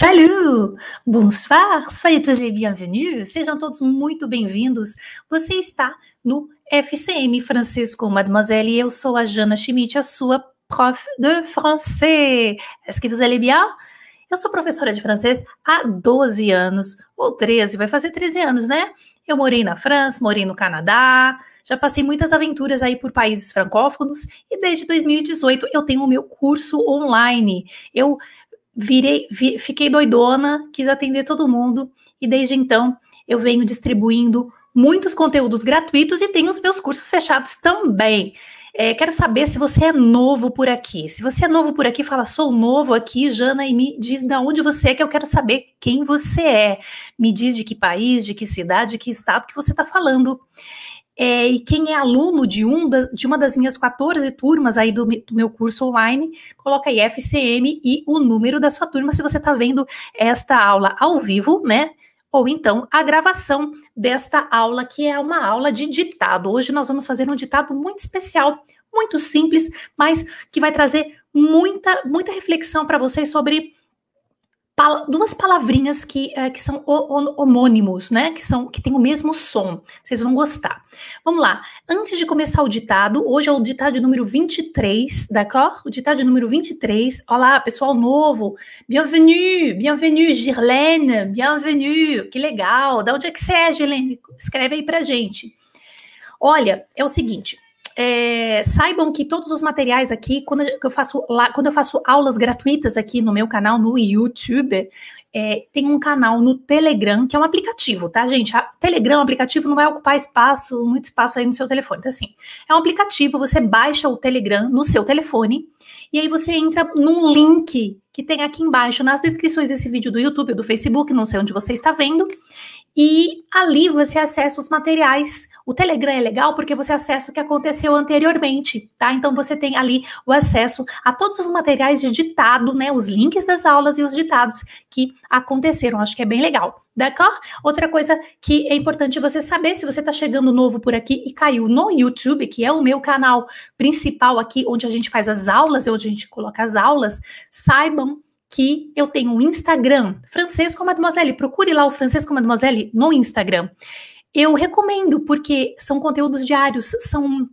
Salut! Bonsoir! Soyez tous et bienvenus! Sejam todos muito bem-vindos. Você está no FCM Francês com Mademoiselle e eu sou a Jana Schmidt, a sua prof de français. Est-ce que vous allez bien? Eu sou professora de francês há 12 anos, ou 13, vai fazer 13 anos, né? Eu morei na França, morei no Canadá, já passei muitas aventuras aí por países francófonos e desde 2018 eu tenho o meu curso online. Eu virei, vi, fiquei doidona, quis atender todo mundo e desde então eu venho distribuindo muitos conteúdos gratuitos e tenho os meus cursos fechados também. É, quero saber se você é novo por aqui. Se você é novo por aqui, fala, sou novo aqui, Jana, e me diz de onde você é, que eu quero saber quem você é. Me diz de que país, de que cidade, de que estado que você está falando. É, e quem é aluno de, um das, de uma das minhas 14 turmas aí do, do, meu curso online, coloca aí FCM e o número da sua turma se você está vendo esta aula ao vivo, né? Ou então a gravação desta aula, que é uma aula de ditado. Hoje nós vamos fazer um ditado muito especial, muito simples, mas que vai trazer muita, muita reflexão para vocês sobre duas palavrinhas que, é, que são homônimos, né? Que são que têm o mesmo som. Vocês vão gostar. Vamos lá. Antes de começar o ditado, hoje é o ditado número 23, d'accord? O ditado número 23. Olá, pessoal novo. Bienvenue, bienvenue, Girlene, bienvenue. Que legal. Da onde é que você é, Girlene? Escreve aí pra gente. Olha, é o seguinte, é, saibam que todos os materiais aqui, quando eu faço lá, quando eu faço aulas gratuitas aqui no meu canal no YouTube, é, tem um canal no Telegram, que é um aplicativo, tá, gente? A Telegram, um aplicativo, não vai ocupar espaço, muito espaço aí no seu telefone. Então, assim, é um aplicativo, você baixa o Telegram no seu telefone, e aí você entra num link que tem aqui embaixo nas descrições desse vídeo do YouTube, do Facebook, não sei onde você está vendo, e ali você acessa os materiais o Telegram é legal porque você acessa o que aconteceu anteriormente, tá? Então você tem ali o acesso a todos os materiais de ditado, né? Os links das aulas e os ditados que aconteceram. Acho que é bem legal. D'accord? Outra coisa que é importante você saber, se você está chegando novo por aqui e caiu no YouTube, que é o meu canal principal aqui, onde a gente faz as aulas, onde a gente coloca as aulas, saibam que eu tenho um Instagram, Francês com Mademoiselle. Procure lá o Francês com Mademoiselle no Instagram. Eu recomendo, porque são conteúdos diários, são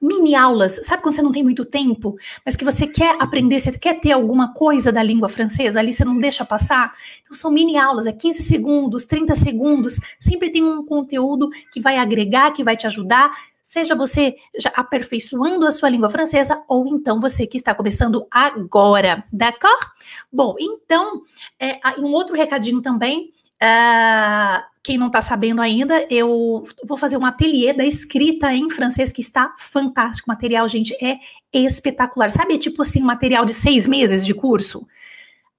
mini aulas, sabe quando você não tem muito tempo, mas que você quer aprender, você quer ter alguma coisa da língua francesa, ali você não deixa passar? Então são mini aulas, é 15 segundos, 30 segundos, sempre tem um conteúdo que vai agregar, que vai te ajudar, seja você já aperfeiçoando a sua língua francesa ou então você que está começando agora, d'accord? Bom, então, é, um outro recadinho também, Uh, quem não está sabendo ainda, eu vou fazer um ateliê da escrita em francês que está fantástico. O material, gente, é espetacular. Sabe, tipo assim, material de seis meses de curso?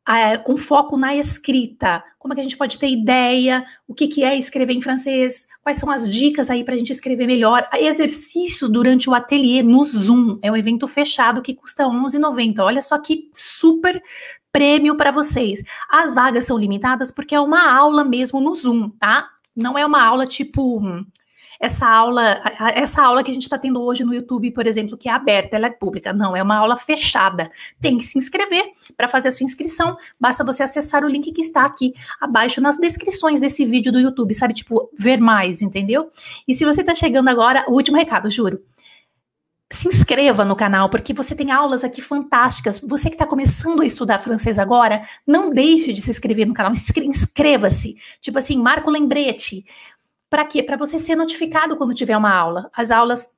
Uh, com foco na escrita. Como é que a gente pode ter ideia? O que, que é escrever em francês? Quais são as dicas aí para a gente escrever melhor? Exercícios durante o ateliê no Zoom. É um evento fechado que custa R$11,90. Olha só que super prêmio para vocês. As vagas são limitadas porque é uma aula mesmo no Zoom, tá? Não é uma aula tipo essa aula, essa aula que a gente está tendo hoje no YouTube, por exemplo, que é aberta, ela é pública. Não, é uma aula fechada. Tem que se inscrever. Para fazer a sua inscrição, basta você acessar o link que está aqui abaixo nas descrições desse vídeo do YouTube, sabe? Tipo, ver mais, entendeu? E se você está chegando agora, o último recado, juro se inscreva no canal, porque você tem aulas aqui fantásticas. Você que está começando a estudar francês agora, não deixe de se inscrever no canal. Inscreva-se. Tipo assim, marca o lembrete. Para quê? Para você ser notificado quando tiver uma aula. As aulas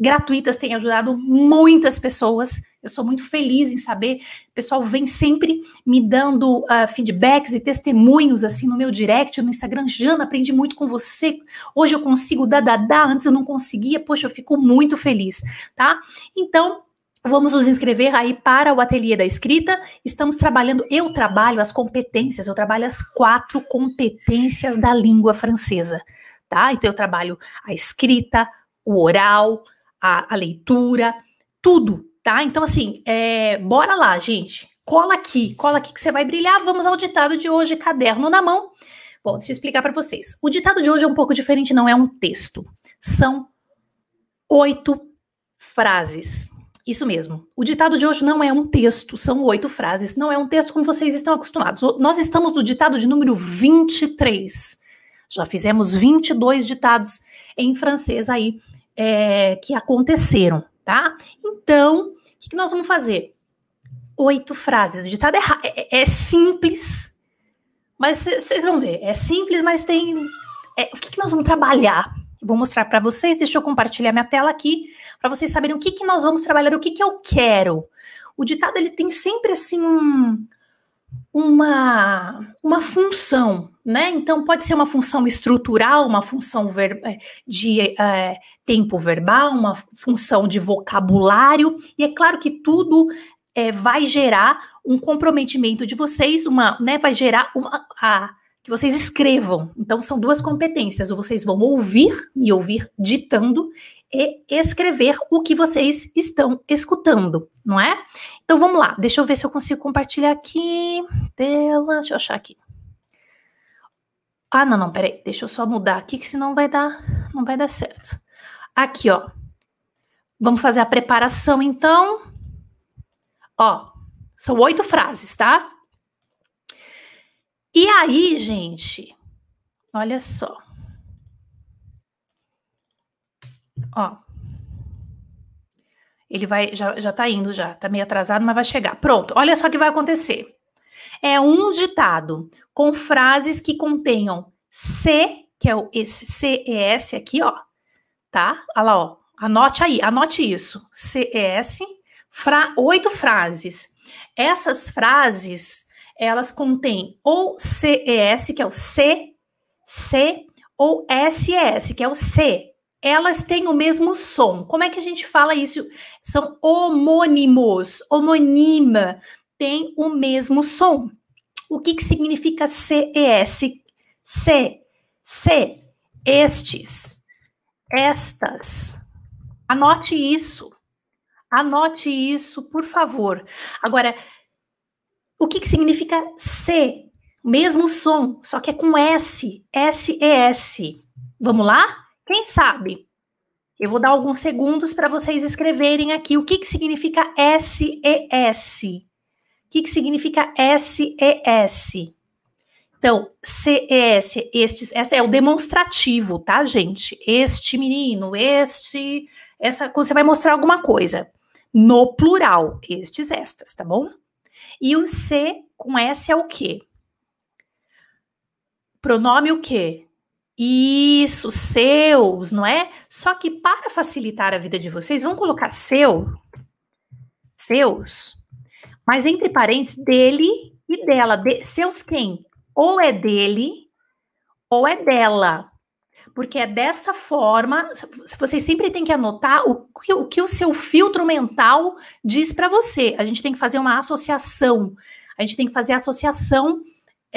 gratuitas têm ajudado muitas pessoas. Eu sou muito feliz em saber. O pessoal vem sempre me dando uh, feedbacks e testemunhos assim no meu direct, no Instagram. Jana, aprendi muito com você. Hoje eu consigo dar, dar, dar. Antes eu não conseguia. Poxa, eu fico muito feliz, tá? Então, Vamos nos inscrever aí para o ateliê da escrita. Estamos trabalhando, eu trabalho as competências, eu trabalho as quatro competências da língua francesa, tá? Então eu trabalho a escrita, o oral, a, a leitura, tudo, tá? Então, assim, é, bora lá, gente. Cola aqui, cola aqui que você vai brilhar. Vamos ao ditado de hoje, caderno na mão. Bom, deixa eu explicar para vocês. O ditado de hoje é um pouco diferente, não é um texto. São oito frases. Isso mesmo. O ditado de hoje não é um texto, são oito frases. Não é um texto como vocês estão acostumados. Nós estamos no ditado de número 23. Já fizemos 22 ditados em francês aí é, que aconteceram, tá? Então, o que, que nós vamos fazer? Oito frases. O ditado é, é, é simples, mas vocês vão ver. É simples, mas tem. É, o que, que nós vamos trabalhar? Vou mostrar para vocês. Deixa eu compartilhar minha tela aqui para vocês saberem o que, que nós vamos trabalhar, o que, que eu quero. O ditado ele tem sempre assim um, uma, uma função, né? Então pode ser uma função estrutural, uma função ver, é, de é, tempo verbal, uma função de vocabulário, e é claro que tudo é, vai gerar um comprometimento de vocês, uma, né? Vai gerar uma, a, que vocês escrevam. Então, são duas competências. Ou vocês vão ouvir, e ouvir ditando, escrever o que vocês estão escutando, não é? Então, vamos lá. Deixa eu ver se eu consigo compartilhar aqui. Tela, deixa eu achar aqui. Ah, não, não, peraí. Deixa eu só mudar aqui, que senão vai dar, não vai dar certo. Aqui, ó. Vamos fazer a preparação, então. Ó, são oito frases, tá? E aí, gente, olha só. Ó. Ele vai, já, já tá indo já, tá meio atrasado, mas vai chegar. Pronto, olha só o que vai acontecer. É um ditado com frases que contenham C, que é o esse CES aqui, ó, tá? Olha lá, ó. Anote aí, anote isso. CES, fra, oito frases. Essas frases elas contêm ou CES, que é o C, C, ou SES, que é o C. Elas têm o mesmo som. Como é que a gente fala isso? São homônimos. Homonima tem o mesmo som. O que, que significa CES? C, C, estes, estas. Anote isso. Anote isso, por favor. Agora, o que, que significa C? Mesmo som, só que é com S. S-E-S. Vamos lá? Quem sabe? Eu vou dar alguns segundos para vocês escreverem aqui o que, que significa S-E-S. O que, que significa S-E-S? Então, C-E-S, estes, essa é o demonstrativo, tá, gente? Este menino, este, essa, você vai mostrar alguma coisa. No plural, estes, estas, tá bom? E o C com S é o quê? Pronome o quê? Isso, seus, não é? Só que para facilitar a vida de vocês, vamos colocar seu, seus, mas entre parênteses, dele e dela. De, seus quem? Ou é dele ou é dela porque é dessa forma, vocês sempre têm que anotar o que o, que o seu filtro mental diz para você. A gente tem que fazer uma associação, a gente tem que fazer associação.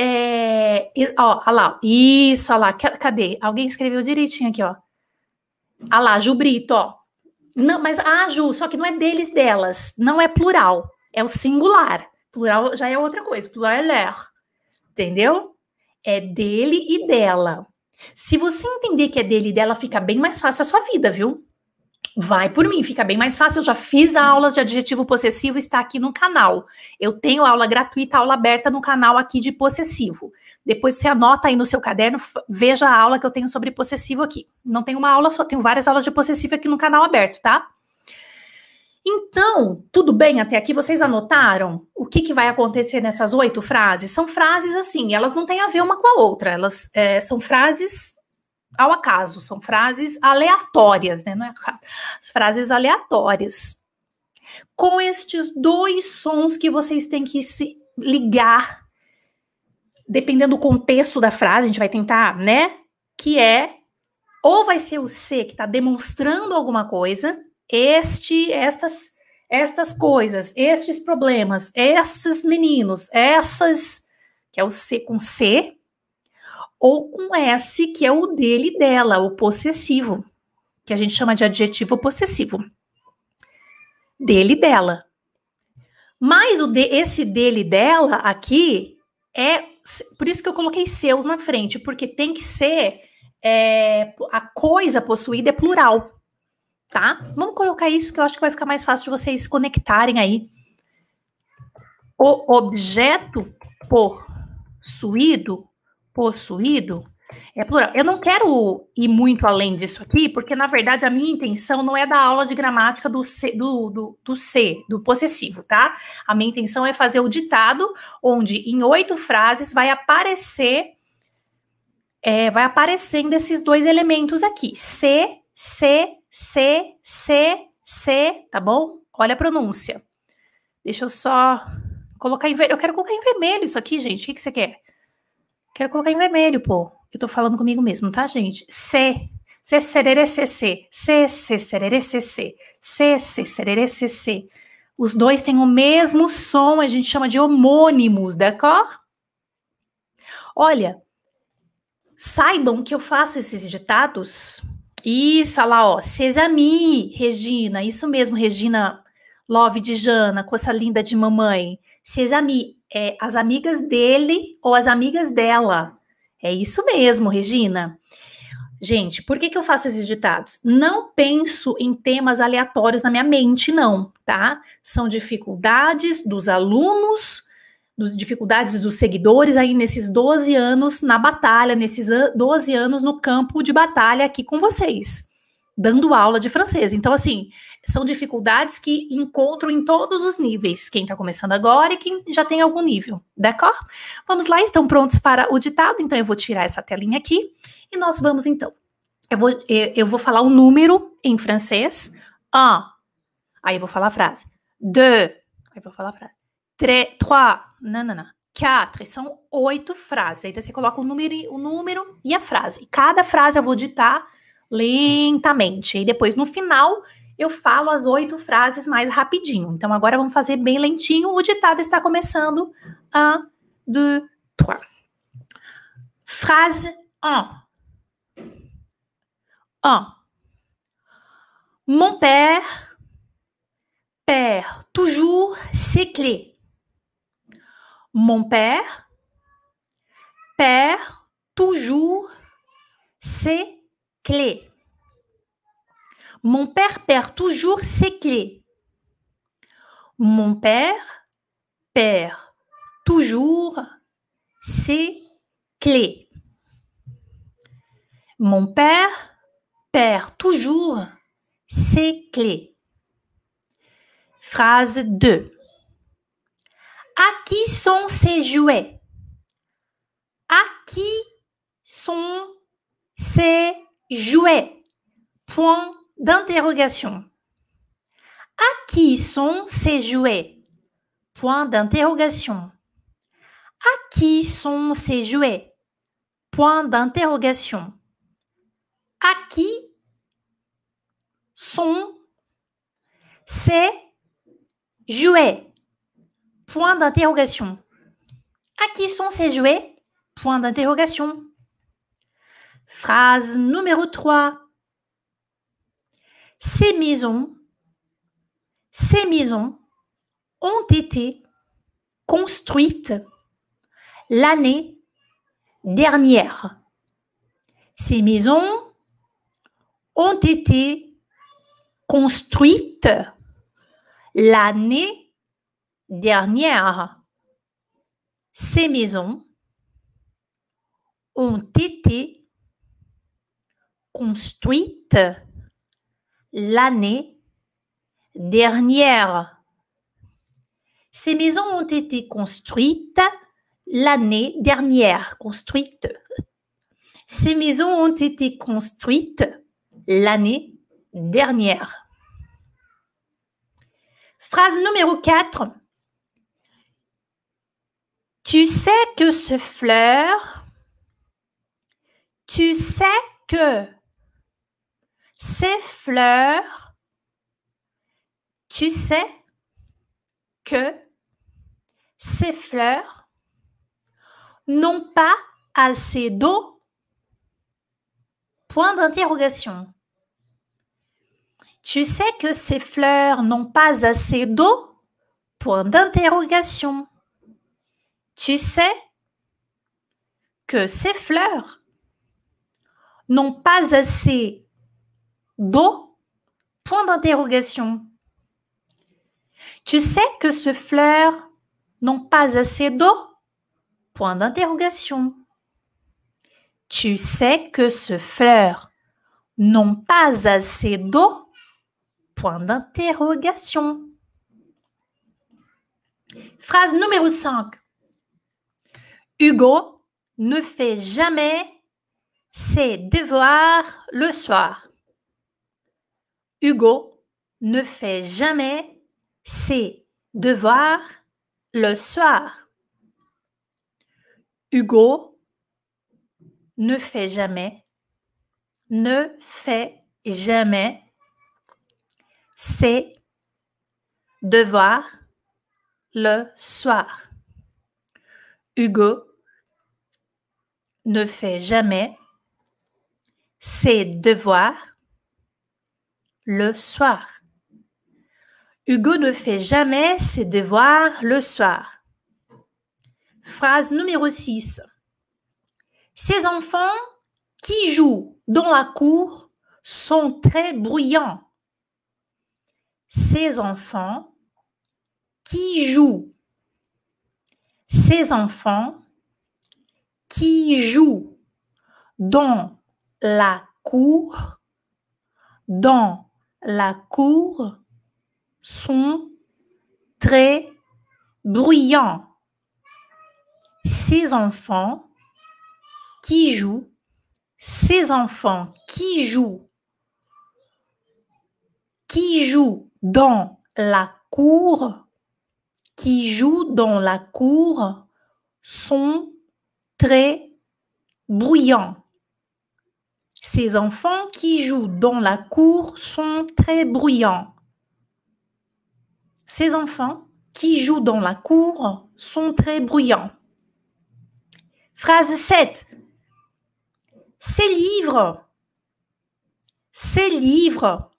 É, ó, ó lá, isso, ó lá, cadê? Alguém escreveu direitinho aqui, ó. Ah lá, Ju Brito, ó. Não, mas, ah, Ju, só que não é deles, delas, não é plural, é o singular. Plural já é outra coisa, plural é ler, entendeu? É dele e dela. Se você entender que é dele e dela, fica bem mais fácil a sua vida, viu? Vai por mim, fica bem mais fácil. Eu já fiz aulas de adjetivo possessivo, está aqui no canal. Eu tenho aula gratuita, aula aberta no canal aqui de possessivo. Depois você anota aí no seu caderno, veja a aula que eu tenho sobre possessivo aqui. Não tenho uma aula só, tenho várias aulas de possessivo aqui no canal aberto, tá? Então, tudo bem até aqui? Vocês anotaram o que, que vai acontecer nessas oito frases? São frases assim, elas não têm a ver uma com a outra, elas é, são frases ao acaso, são frases aleatórias, né? Não é frases aleatórias. Com estes dois sons que vocês têm que se ligar, dependendo do contexto da frase, a gente vai tentar, né? Que é ou vai ser o C que está demonstrando alguma coisa, este, estas, estas coisas, estes problemas, esses meninos, essas, que é o C com C, ou com S, que é o dele dela, o possessivo, que a gente chama de adjetivo possessivo. Dele dela. Mas o de, esse dele dela aqui é. Por isso que eu coloquei seus na frente, porque tem que ser. É, a coisa possuída é plural tá? Vamos colocar isso que eu acho que vai ficar mais fácil de vocês conectarem aí. O objeto possuído, possuído, é plural. Eu não quero ir muito além disso aqui, porque na verdade a minha intenção não é da aula de gramática do C, do, do, do C, do possessivo, tá? A minha intenção é fazer o ditado, onde em oito frases vai aparecer, é, vai aparecendo esses dois elementos aqui: C, C, C, C, C, tá bom? Olha a pronúncia. Deixa eu só colocar em vermelho. Eu quero colocar em vermelho isso aqui, gente. O que, que você quer? Quero colocar em vermelho, pô. Eu tô falando comigo mesmo, tá, gente? C. C, serere, C, C. C, C, serere, C, C. C, C, serere, C, C. Os dois têm o mesmo som, a gente chama de homônimos, d'accord? Olha, saibam que eu faço esses ditados. Isso, olha lá, ó. Sesami, Regina. Isso mesmo, Regina Love de Jana, com essa linda de mamãe. Sesami, é as amigas dele ou as amigas dela. É isso mesmo, Regina. Gente, por que, que eu faço esses ditados? Não penso em temas aleatórios na minha mente, não, tá? São dificuldades dos alunos, dos dificuldades dos seguidores aí nesses 12 anos na batalha, nesses 12 anos no campo de batalha aqui com vocês, dando aula de francês. Então, assim, são dificuldades que encontro em todos os níveis, quem está começando agora e quem já tem algum nível, d'accord? Vamos lá, estão prontos para o ditado? Então eu vou tirar essa telinha aqui e nós vamos então. Eu vou, eu, eu vou falar o número em francês, un, aí eu vou falar a frase, deux, aí eu vou falar a frase, três, trois, não, não, não, quatre, são oito frases, aí você coloca o número, o número e a frase, cada frase eu vou ditar lentamente, e depois no final eu falo as oito frases mais rapidinho. Então, agora vamos fazer bem lentinho. O ditado está começando. Un, deux, trois. Phrase 1. 1. Mon père perd toujours ses clés. Mon père perd toujours ses clés. Mon père perd toujours ses clés. Mon père perd toujours ses clés. Mon père perd toujours ses clés. Phrase 2. À qui sont ces jouets? À qui sont ces jouets? Point d'interrogation. À qui sont ces jouets? Point d'interrogation. À qui sont ces jouets? Point d'interrogation. À qui sont ces jouets? Point d'interrogation. À qui sont ces jouets? Point d'interrogation. Phrase numéro 3. Ces maisons, ces maisons ont été construites l'année dernière. Ces maisons ont été construites l'année dernière. Ces maisons ont été construites l'année dernière. Ces maisons ont été construites l'année dernière. Construites. Ces maisons ont été construites l'année dernière. Phrase numéro 4. Tu sais que ce fleur, tu sais que ces fleurs, tu sais que ces fleurs n'ont pas assez d'eau? Point d'interrogation. Tu sais que ces fleurs n'ont pas assez d'eau? Point d'interrogation. Tu sais que ces fleurs n'ont pas assez d'eau Point d'interrogation. Tu sais que ce fleurs n'ont pas assez d'eau? Point d'interrogation. Tu sais que ce fleurs n'ont pas assez d'eau? Point d'interrogation. Phrase numéro 5. Hugo ne fait jamais ses devoirs le soir. Hugo ne fait jamais ses devoirs le soir. Hugo ne fait jamais, ne fait jamais ses devoirs le soir. Hugo ne fait jamais ses devoirs le soir. Hugo ne fait jamais ses devoirs le soir. Phrase numéro 6. Ces enfants qui jouent dans la cour sont très bruyants. Ces enfants qui jouent. Ces enfants qui jouent dans la cour, dans la cour, sont très bruyants. Ces enfants qui jouent, ces enfants qui jouent, qui jouent dans la cour, qui jouent dans la cour sont très bruyants. Enfants qui jouent dans la cour sont très bruyants. Ces enfants qui jouent dans la cour sont très bruyants. Phrase 7. Ces livres, ces livres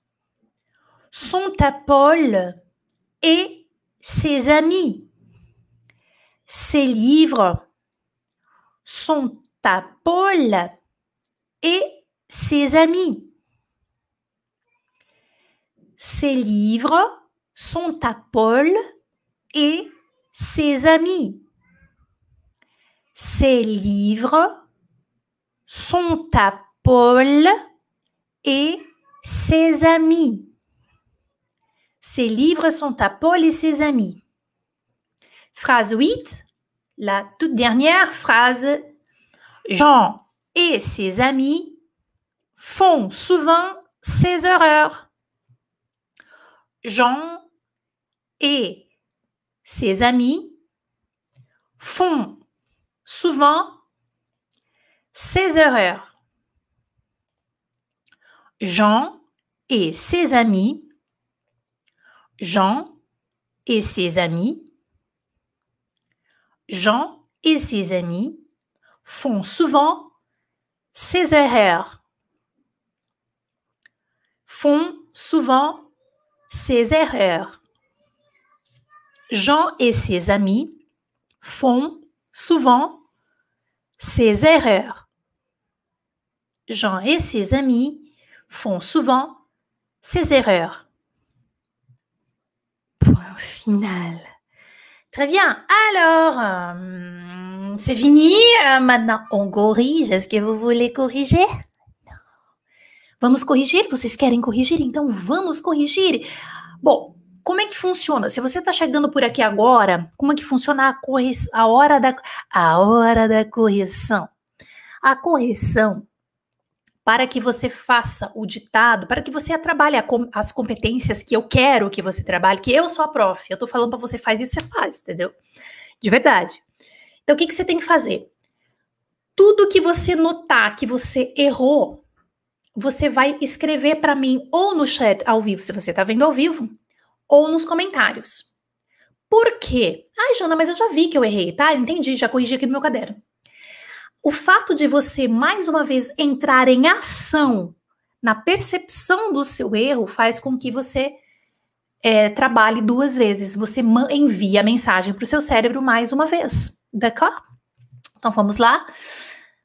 sont à Paul et ses amis. Ces livres sont à Paul et ses amis. Ces livres sont à Paul et ses amis. Ces livres sont à Paul et ses amis. Ces livres sont à Paul et ses amis. Phrase 8, la toute dernière phrase. Jean et ses amis font souvent ces erreurs. Jean et ses amis font souvent ces erreurs. Jean et ses amis, Jean et ses amis, Jean et ses amis font souvent ces erreurs. Font souvent ces erreurs. Jean et ses amis font souvent ces erreurs. Jean et ses amis font souvent ces erreurs. Point final. Très bien. Alors, euh, c'est fini. Euh, maintenant, on corrige. Est-ce que vous voulez corriger? Vamos corrigir? Vocês querem corrigir? Então vamos corrigir. Bom, como é que funciona? Se você está chegando por aqui agora, como é que funciona a, correção, a hora da a hora da correção? A correção para que você faça o ditado, para que você trabalhe as competências que eu quero que você trabalhe, que eu sou a prof. Eu estou falando para você faz isso, você faz, entendeu? De verdade. Então, o que, que você tem que fazer? Tudo que você notar que você errou, você vai escrever para mim ou no chat ao vivo, se você está vendo ao vivo, ou nos comentários. Por quê? Ai, Jana, mas eu já vi que eu errei, tá? Entendi, já corrigi aqui no meu caderno. O fato de você, mais uma vez, entrar em ação na percepção do seu erro faz com que você é, trabalhe duas vezes. Você envia a mensagem para o seu cérebro mais uma vez. D'accord? Então vamos lá.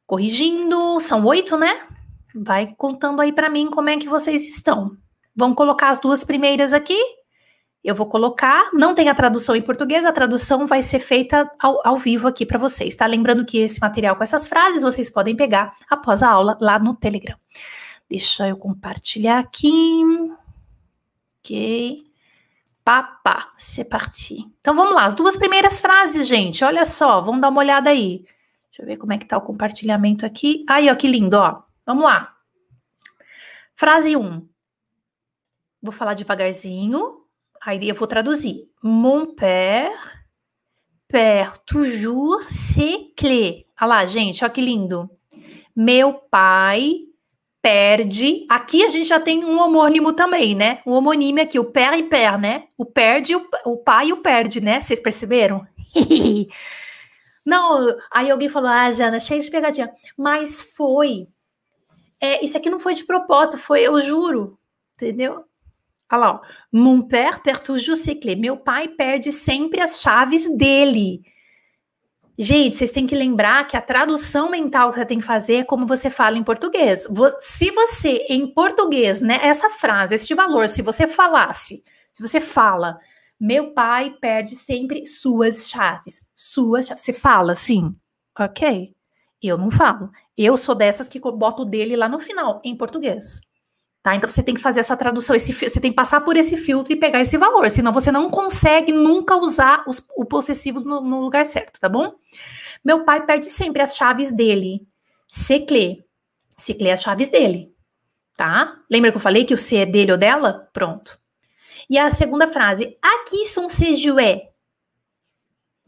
Corrigindo, são oito, né? Vai contando aí para mim como é que vocês estão. Vamos colocar as duas primeiras aqui. Eu vou colocar, não tem a tradução em português, a tradução vai ser feita ao, ao vivo aqui para vocês, tá? Lembrando que esse material com essas frases vocês podem pegar após a aula lá no Telegram. Deixa eu compartilhar aqui. Ok. Papa, c'est parti. Então vamos lá, as duas primeiras frases, gente. Olha só, vamos dar uma olhada aí. Deixa eu ver como é que tá o compartilhamento aqui. Aí, ó, que lindo, ó. Vamos lá. Frase 1. Um. Vou falar devagarzinho. Aí eu vou traduzir. Mon père perd toujours ses clés. Olha lá, gente, olha que lindo. Meu pai perde. Aqui a gente já tem um homônimo também, né? O homonímio aqui, o père e père, né? O perde, o, o pai e o perde, né? Vocês perceberam? Não, aí alguém falou, ah, Jana, cheio de pegadinha. Mas foi. É, isso aqui não foi de propósito, foi, eu juro. Entendeu? Olha lá, ó. Mon père perd toujours ses clés. Meu pai perde sempre as chaves dele. Gente, vocês têm que lembrar que a tradução mental que você tem que fazer é como você fala em português. Se você, em português, né, essa frase, este valor, se você falasse, se você fala, meu pai perde sempre suas chaves. Suas chaves. Você fala assim, ok? Eu não falo. Eu sou dessas que boto o dele lá no final, em português. Tá? Então você tem que fazer essa tradução, esse, você tem que passar por esse filtro e pegar esse valor, senão você não consegue nunca usar os, o possessivo no, no, lugar certo, tá bom? Meu pai perde sempre as chaves dele. Seclé. Seclé as chaves dele. Tá? Lembra que eu falei que o C é dele ou dela? Pronto. E a segunda frase, aqui são ces jouets.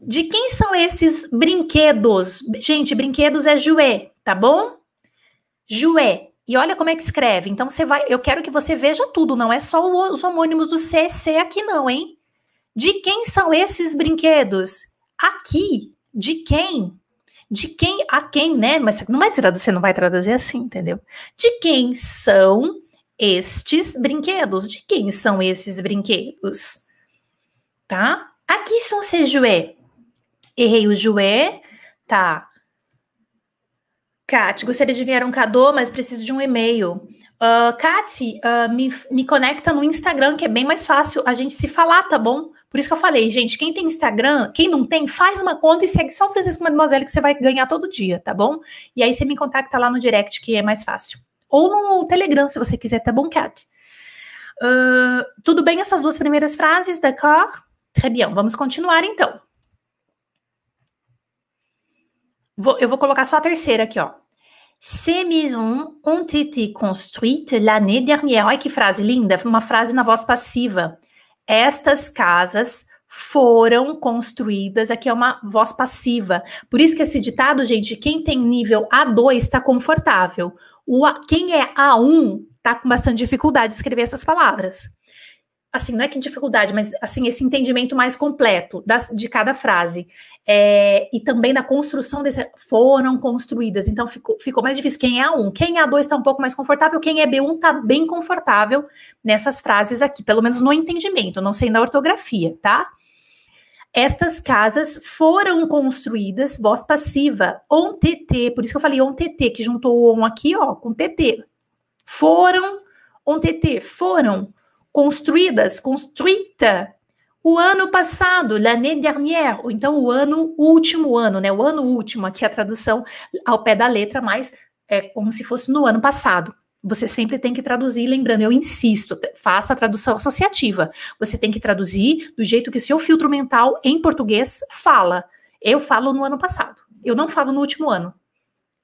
De quem são esses brinquedos? Gente, brinquedos é jouet, tá bom? Jouet. E olha como é que escreve. Então você vai, eu quero que você veja tudo, não é só os homônimos do CC aqui não, hein? De quem são esses brinquedos? Aqui, de quem? De quem a quem, né? Mas não vai traduzir, você não vai traduzir assim, entendeu? De quem são estes brinquedos? De quem são esses brinquedos? Tá? Aqui são jouets. Errei o jouet, tá? Kat, gostaria de enviar um cadô, mas preciso de um e-mail. Uh, uh, me, me conecta no Instagram, que é bem mais fácil a gente se falar, tá bom? Por isso que eu falei, gente, quem tem Instagram, quem não tem, faz uma conta e segue só o Francisco Mademoiselle que você vai ganhar todo dia, tá bom? E aí você me contacta lá no direct, que é mais fácil. Ou no Telegram, se você quiser, tá bom, Kat? Uh, tudo bem essas duas primeiras frases, d'accord? Très bien, vamos continuar então. Vou, eu vou colocar só a terceira aqui, ó. Ces maisons ont été construites l'année dernière. Olha que frase linda, uma frase na voz passiva. Estas casas foram construídas. Aqui é uma voz passiva. Por isso que esse ditado, gente, quem tem nível A2 está confortável. O A, quem é A1 está com bastante dificuldade de escrever essas palavras assim, não é que dificuldade, mas assim, esse entendimento mais completo das, de cada frase. É, e também na construção desse. Foram construídas, então ficou, ficou mais difícil. Quem é A1? Quem é A2 está um pouco mais confortável, quem é B1 está bem confortável nessas frases aqui, pelo menos no entendimento, não sei na ortografia, tá? Estas casas foram construídas, voz passiva, on TT, por isso que eu falei on TT, que juntou o on aqui, ó, com TT. Foram, on TT, foram construídas, construída, o ano passado, l'année dernière, ou então o ano, o último ano, né? O ano último, aqui a tradução ao pé da letra, mas é como se fosse no ano passado. Você sempre tem que traduzir, lembrando, eu insisto, faça a tradução associativa. Você tem que traduzir do jeito que seu filtro mental em português fala. Eu falo no ano passado. Eu não falo no último ano.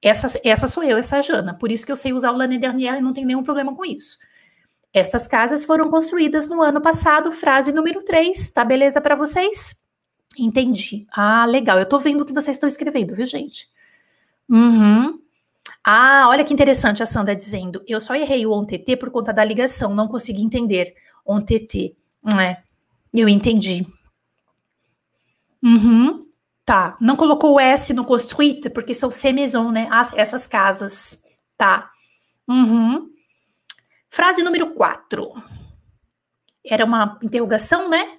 Essa, essa sou eu, essa é a Jana. Por isso que eu sei usar o l'année dernière e não tenho nenhum problema com isso. Essas casas foram construídas no ano passado, frase número 3. Tá beleza para vocês? Entendi. Ah, legal. Eu tô vendo o que vocês estão escrevendo, viu, gente? Uhum. Ah, olha que interessante a Sandra dizendo. Eu só errei o ONTT por conta da ligação, não consegui entender. ONTT. É, eu entendi. Uhum. Tá. Não colocou o S no construite, porque são C-maison, né? As, essas casas. Tá. Uhum. Frase número 4. Era uma interrogação, né?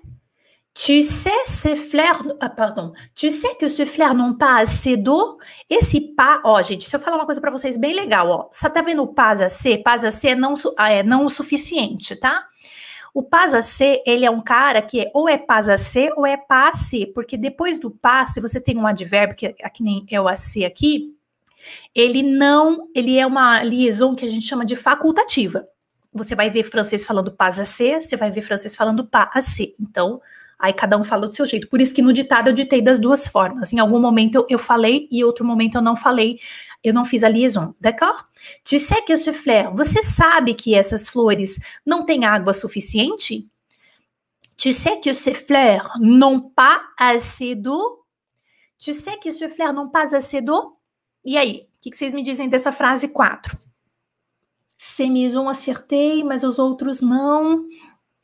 Tu sais, ces fleurs. Ah, pardon. Tu sais que ce fleurs n'ont pas assez d'eau? Esse pas. Ó, gente, se eu falar uma coisa para vocês bem legal, ó. Você tá vendo o pas assez? Pas assez é não, é não o suficiente, tá? O pas assez, ele é um cara que é, ou é pas assez ou é passe, porque depois do pas, se você tem um advérbio, que aqui nem é o assez aqui, ele não. Ele é uma liaison que a gente chama de facultativa. Você vai ver francês falando pas assez, você vai ver francês falando pas assez. Então Aí cada um fala do seu jeito. Por isso que no ditado eu ditei das duas formas. Em algum momento eu, falei e outro momento eu não falei. Eu não fiz a liaison, d'accord? Tu sais que ce fleur, você sabe que essas flores não têm água suficiente? Tu sais que ces fleurs n'ont pas assez d'eau? Tu sais que ce fleur n'ont pas assez d'eau? E aí, o que, que, vocês me dizem dessa frase 4? Semison acertei, mas os outros não.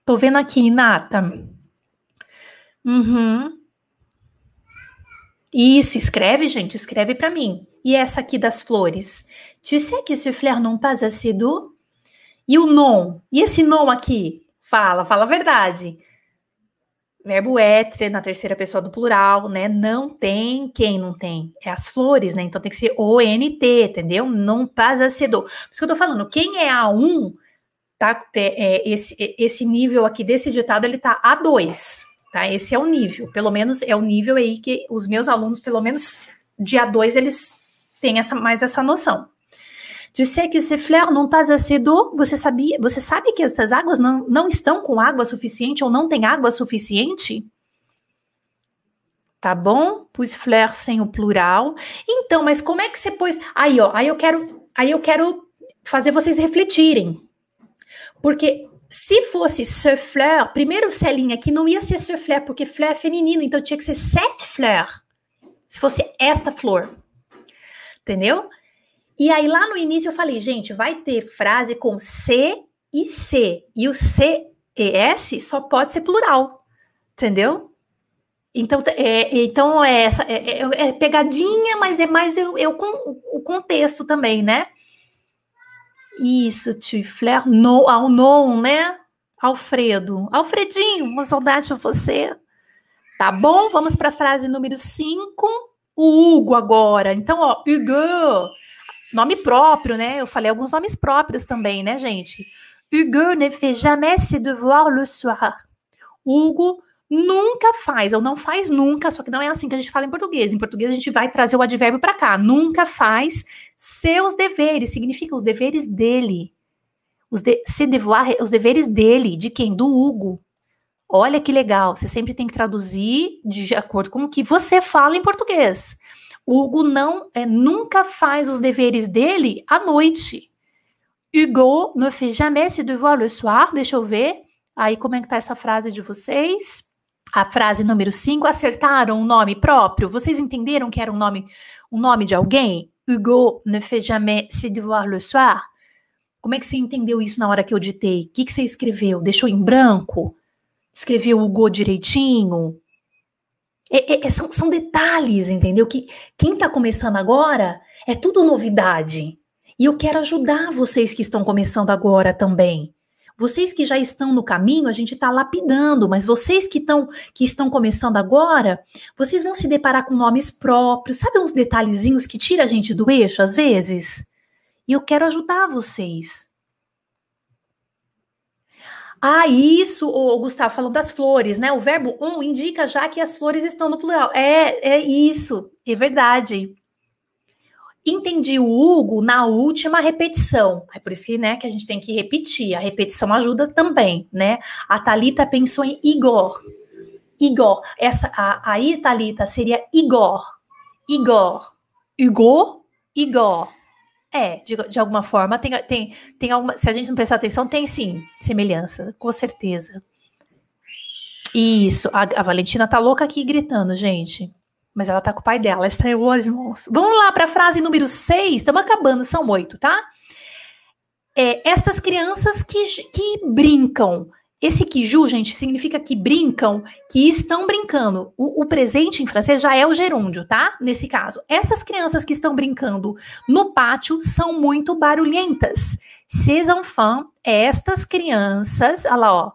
Tô vendo aqui, Nata. Uhum. Isso, escreve, gente, escreve para mim. E essa aqui das flores? Tu sais que ce fleur non pas assez d'eau? E o non? E esse non aqui? Fala, fala a verdade. Verbo être na terceira pessoa do plural, né? Não tem quem não tem. É as flores, né? Então tem que ser O-N-T, entendeu? Não pas assez d'eau. Por isso que eu tô falando, quem é A1, tá? É, é, esse, esse nível aqui desse ditado, ele tá A2. Tá? Esse é o nível, pelo menos é o nível aí que os meus alunos, pelo menos dia 2, eles têm essa, mais essa noção. Tu que ces fleurs n'ont pas assez d'eau? Você sabia? Você sabe que essas águas não, não estão com água suficiente ou não tem água suficiente? Tá bom? Pus fleur sem o plural. Então, mas como é que você pôs? Aí, ó, aí eu quero, aí eu quero fazer vocês refletirem. Porque se fosse ce fleur, primeiro Celinha aqui não ia ser ce fleur, porque fleur é feminino, então tinha que ser cette fleur. Se fosse esta flor. Entendeu? E aí lá no início eu falei, gente, vai ter frase com C e C. E o C e S só pode ser plural. Entendeu? Então, é, então é, essa, é, é, é pegadinha, mas é mais eu, eu com o contexto também, né? Isso, tu fleur no, ao non, né? Alfredo. Alfredinho, uma saudade de você. Tá bom? Vamos para a frase número 5. O Hugo agora. Então, ó, Hugo. Nome próprio, né? Eu falei alguns nomes próprios também, né, gente? Hugo ne fait jamais ses devoirs le soir. Hugo nunca faz, ou não faz nunca, só que não é assim que a gente fala em português. Em português a gente vai trazer o advérbio para cá. Nunca faz seus deveres, significa os deveres dele. Os, de, se devoir, os deveres dele, de quem? Do Hugo. Olha que legal, você sempre tem que traduzir de acordo com o que você fala em português. O Hugo não, é, nunca faz os deveres dele à noite. Hugo ne fait jamais ses devoirs le soir. Deixa eu ver. Aí, como é que tá essa frase de vocês? a frase número 5, acertaram o nome próprio? Vocês entenderam que era um nome, um nome de alguém? Hugo ne fait jamais ses devoirs le soir. Como é que você entendeu isso na hora que eu ditei? O que, que você escreveu? Deixou em branco? Escreveu Hugo direitinho? É, é, é são, são detalhes, entendeu? Que quem está começando agora é tudo novidade. E eu quero ajudar vocês que estão começando agora também. Vocês que já estão no caminho, a gente está lapidando, mas vocês que, estão que estão começando agora, vocês vão se deparar com nomes próprios, sabe uns detalhezinhos que tira a gente do eixo às vezes? E eu quero ajudar vocês. Ah, isso, o Gustavo falou das flores, né? O verbo um indica já que as flores estão no plural. É, é isso, é verdade. Entendi o Hugo na última repetição. É por isso que, né, que a gente tem que repetir. A repetição ajuda também, né? A Talita pensou em Igor. Igor. Essa a, aí Talita seria Igor. Igor. Igor, Igor. É, de, de alguma forma tem tem tem alguma, se a gente não prestar atenção, tem sim semelhança, com certeza. Isso, a, a Valentina tá louca aqui gritando, gente. Mas ela tá com o pai dela, ela estreou hoje, moço. Vamos lá para a frase número 6, estamos acabando, são oito, tá? É, estas crianças que, que brincam. Esse quiju, gente, significa que brincam, que estão brincando. O, o, presente em francês já é o gerúndio, tá? Nesse caso. Essas crianças que estão brincando no pátio são muito barulhentas. Ces enfants, estas crianças, olha lá, ó,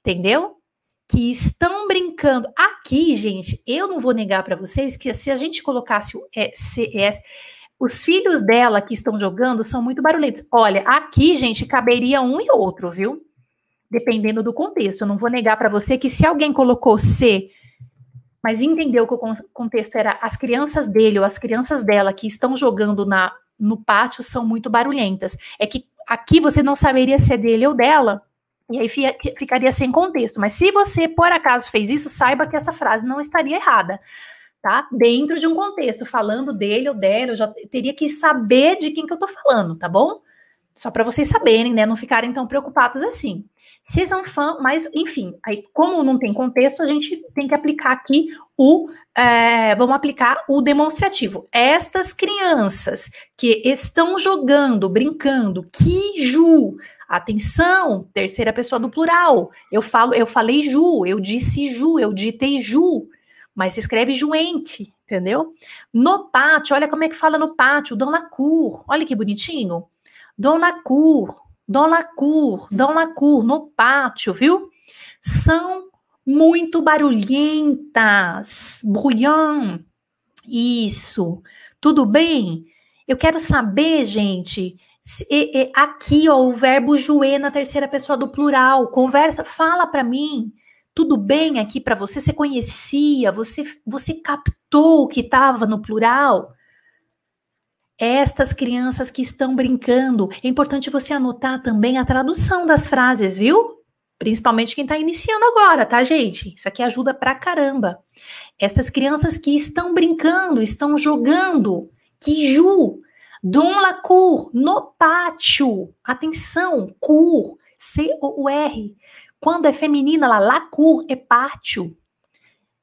entendeu? que estão brincando. Aqui, gente, eu não vou negar para vocês que se a gente colocasse o CS, os filhos dela que estão jogando são muito barulhentos. Olha, aqui, gente, caberia um e outro, viu? Dependendo do contexto. Eu não vou negar para você que se alguém colocou C, mas entendeu que o contexto era as crianças dele ou as crianças dela que estão jogando na, no pátio são muito barulhentas. É que aqui você não saberia se é dele ou dela, e aí ficaria sem contexto. Mas se você, por acaso, fez isso, saiba que essa frase não estaria errada, tá? Dentro de um contexto, falando dele ou dela, eu já teria que saber de quem que eu tô falando, tá bom? Só para vocês saberem, né? Não ficarem tão preocupados assim. Season fan, mas enfim, aí como não tem contexto, a gente tem que aplicar aqui o, é, vamos aplicar o demonstrativo. Estas crianças que estão jogando, brincando, que ju, Atenção, terceira pessoa do plural. Eu falo, eu falei Ju, eu disse Ju, eu ditei Ju, mas se escreve Juente, entendeu? No pátio, olha como é que fala no pátio, Dona Cur. Olha que bonitinho. Dona Cur, Dona Cur, Dona Cur, no pátio, viu? São muito barulhentas. Bruyant. Isso. Tudo bem? Eu quero saber, gente, e, e, aqui, ó, o verbo jouer na terceira pessoa do plural. Conversa, fala para mim. Tudo bem aqui para você? Você conhecia? Você, você captou o que estava no plural? Estas crianças que estão brincando. É importante você anotar também a tradução das frases, viu? Principalmente quem está iniciando agora, tá, gente? Isso aqui ajuda pra caramba. Estas crianças que estão brincando, estão jogando. Que ju, Dans la cour, no pátio. Atenção, cour, C-O-U-R. Quando é feminina, lá, la cour é pátio.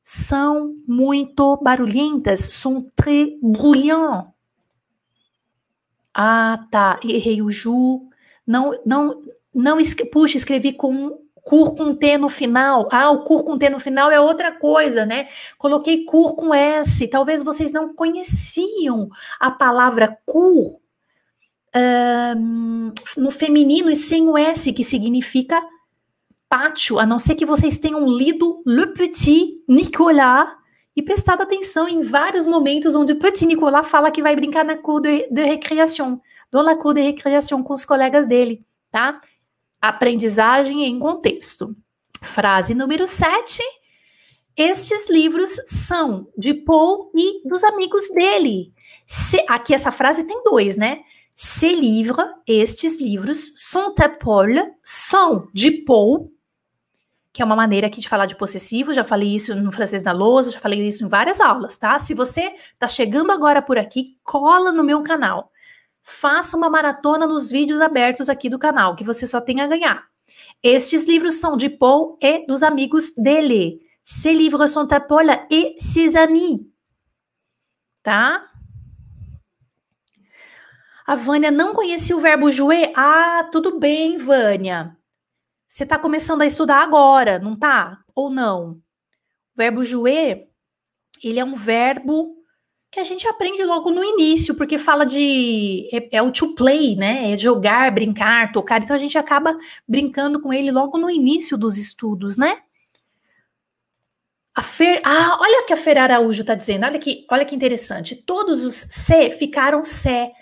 São muito barulhentas, são très bruyants. Ah, tá, errei o ju. Não, não, não, puxa, escrevi com cur com T no final. Ah, o cur com T no final é outra coisa, né? Coloquei cur com S. Talvez vocês não conheciam a palavra cur um, no feminino e sem o S, que significa pátio, a não ser que vocês tenham lido Le Petit Nicolas e prestado atenção em vários momentos onde Petit Nicolas fala que vai brincar na cour de, de recreação, dans la cour de recreação com os colegas dele, tá? Aprendizagem em contexto. Frase número 7. Estes livros são de Paul e dos amigos dele. Se, aqui essa frase tem dois, né? Ces livres, estes livros, sont à Paul, são de Paul, que é uma maneira aqui de falar de possessivo, já falei isso no francês da lousa, já falei isso em várias aulas, tá? Se você tá chegando agora por aqui, cola no meu canal faça uma maratona nos vídeos abertos aqui do canal, que você só tem a ganhar. Estes livros são de Paul e dos amigos dele. Ces livros sont à Paul et ses amis. Tá? A Vânia não conhecia o verbo jouer? Ah, tudo bem, Vânia. Você está começando a estudar agora, não tá? Ou não? O verbo jouer, ele é um verbo que a gente aprende logo no início, porque fala de. É, é, o to play, né? É jogar, brincar, tocar. Então a gente acaba brincando com ele logo no início dos estudos, né? A Fer. Ah, olha o que a Fer Araújo está dizendo. Olha que, olha que interessante. Todos os C ficaram C.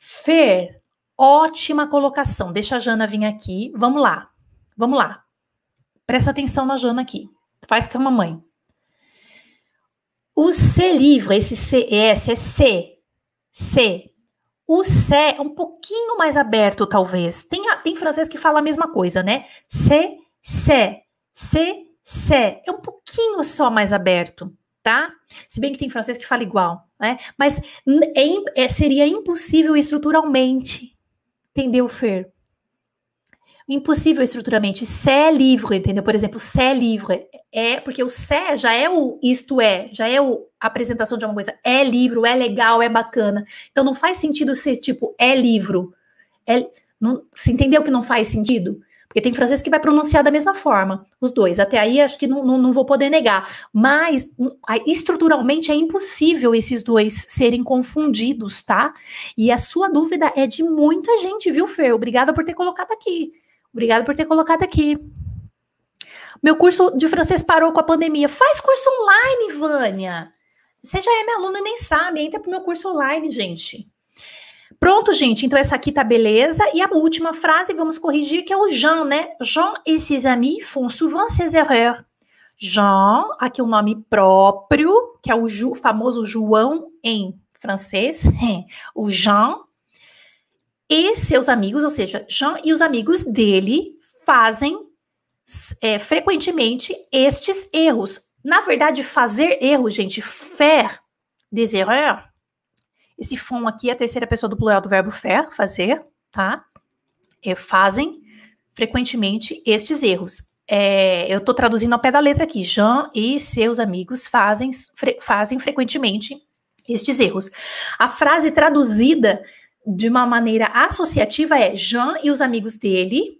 Fer, ótima colocação. Deixa a Jana vir aqui. Vamos lá. Vamos lá. Presta atenção na Jana aqui. Faz com a mamãe. O C livre, esse CS é C. C. O C é um pouquinho mais aberto, talvez. Tem, tem francês que fala a mesma coisa, né? C, C. C, C. É um pouquinho só mais aberto, tá? Se bem que tem francês que fala igual, né? Mas é, é, seria impossível estruturalmente. Entendeu, Fer? Impossível estruturalmente. C'est livre, entendeu? Por exemplo, c'est livre é porque o sé já é o isto é, já é o, a apresentação de uma coisa. É livro, é legal, é bacana. Então não faz sentido ser tipo é livro. É, não, você entendeu que não faz sentido? Porque tem francês que vai pronunciar da mesma forma, os dois. Até aí acho que não, não, não vou poder negar. Mas estruturalmente é impossível esses dois serem confundidos, tá? E a sua dúvida é de muita gente, viu, Fer? Obrigada por ter colocado aqui. Obrigada por ter colocado aqui. Meu curso de francês parou com a pandemia. Faz curso online, Vânia. Você já é minha aluna e nem sabe. Entra pro meu curso online, gente. Pronto, gente. Então, essa aqui tá beleza. E a última frase, vamos corrigir, que é o Jean, né? Jean et ses amis font souvent ces erreurs. Jean, aqui o nome próprio, que é o famoso João em francês. o Jean e seus amigos, ou seja, Jean e os amigos dele fazem é, frequentemente estes erros. Na verdade, fazer erros, gente, faire des erreurs, esse font aqui é a terceira pessoa do plural do verbo faire, fazer, tá? É, fazem frequentemente estes erros. É, eu estou traduzindo ao pé da letra aqui. Jean e seus amigos fazem, fre, fazem frequentemente estes erros. A frase traduzida de uma maneira associativa é Jean e os amigos dele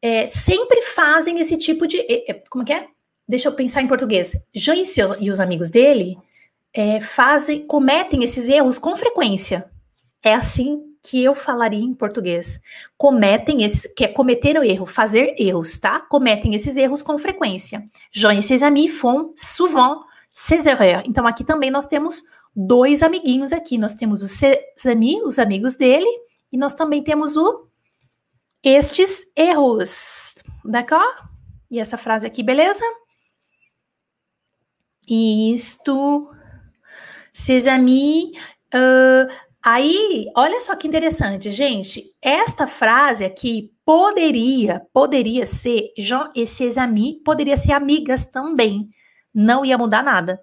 é, sempre fazem esse tipo de. É, como que é? Deixa eu pensar em português. Jean e, seus, e os amigos dele é, fazem, cometem esses erros com frequência. É assim que eu falaria em português. Cometem esses, que é cometer o erro, fazer erros, tá? Cometem esses erros com frequência. Jean e ses amis font souvent ces erreurs. Então aqui também nós temos dois amiguinhos aqui. Nós temos os amis, os amigos dele, e nós também temos o estes erros. D'accord? E essa frase aqui, beleza? Isto. Ses amis. Uh, aí, olha só que interessante, gente. Esta frase aqui poderia, poderia ser Jean et ses amis, poderia ser amigas também. Não ia mudar nada.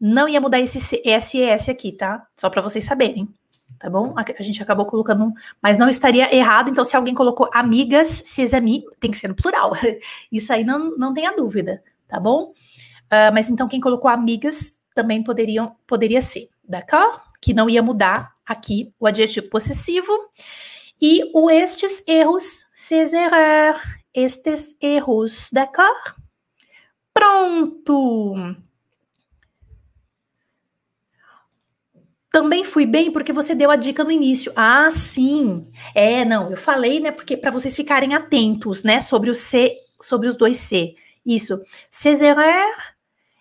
Não ia mudar esse SS aqui, tá? Só para vocês saberem, tá bom? A, gente acabou colocando, mas não estaria errado. Então, se alguém colocou amigas, ses amis, tem que ser no plural. Isso aí não, não tenha dúvida, tá bom? Uh, mas então, quem colocou amigas também poderiam, poderia ser, d'accord? Que não ia mudar aqui o adjetivo possessivo. E o estes erros, ces erreurs, estes erros, d'accord? Pronto! Também fui bem porque você deu a dica no início. Ah, sim. É, não, eu falei, né, porque para vocês ficarem atentos, né, sobre o C, sobre os dois C. Isso. Erreurs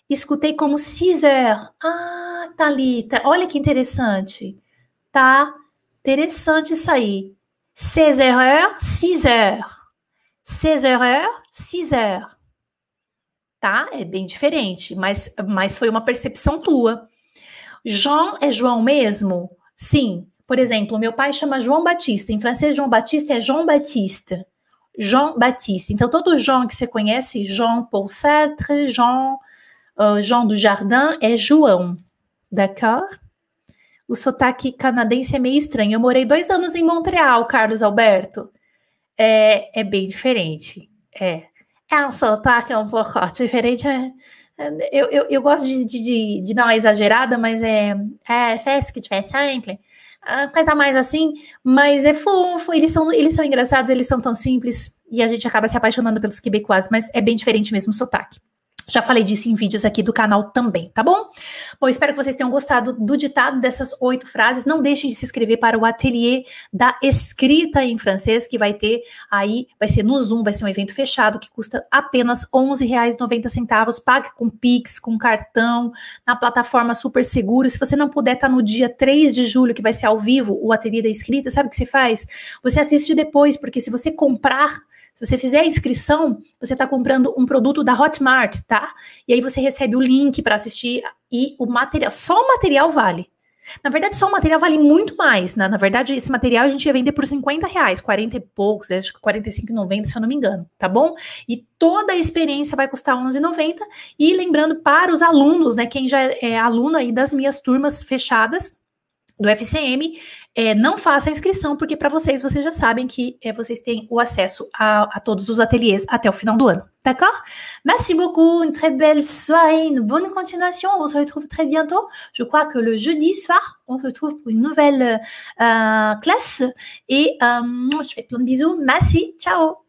escutei como Caesar. Ah, Thalita, olha que interessante. Tá interessante isso aí. Caesar. Ces erreurs, Caesar. Tá? É bem diferente, mas, mas foi uma percepção tua. João é João mesmo? Sim. Por exemplo, meu pai chama João Batista. Em francês, João Batista é João Batista. João Batista. Então, todo João que você conhece, Jean Paul Sartre, Jean uh, Jean do Jardim é João, d'accord? O sotaque canadense é meio estranho. Eu morei dois anos em Montreal, Carlos Alberto. É, é bem diferente. É. É um sotaque um pouco diferente. É, é, eu, eu, eu gosto de, de, de, dar uma exagerada, mas é, é festa que tiver sempre. Coisa mais assim, mas é fofo, eles são, eles são engraçados, eles são tão simples, e a gente acaba se apaixonando pelos quebecois, mas é bem diferente mesmo o sotaque. Já falei disso em vídeos aqui do canal também, tá bom? Bom, espero que vocês tenham gostado do ditado dessas oito frases. Não deixem de se inscrever para o ateliê da escrita em francês, que vai ter aí, vai ser no Zoom, vai ser um evento fechado que custa apenas R$ 11,90. Pague com Pix, com cartão, na plataforma super segura. Se você não puder estar tá no dia 3 de julho, que vai ser ao vivo, o ateliê da escrita, sabe o que você faz? Você assiste depois, porque se você comprar se você fizer a inscrição, você está comprando um produto da Hotmart, tá? E aí você recebe o link para assistir e o material. Só o material vale. Na verdade, só o material vale muito mais. Né? Na verdade, esse material a gente ia vender por 50 reais, 40 e poucos, acho que 45,90, se eu não me engano, tá bom? E toda a experiência vai custar 11,90. E lembrando para os alunos, né? Quem já é aluno aí das minhas turmas fechadas, do FCM, é, não faça a inscrição, porque para vocês, vocês já sabem que é, vocês têm o acesso a, a, todos os ateliês até o final do ano. D'accord? Merci beaucoup, une très belle soirée, une bonne continuation. On se retrouve très bientôt. Je crois que le jeudi soir, on se retrouve pour une nouvelle euh, classe. Et euh, je fais plein de bisous. Merci, ciao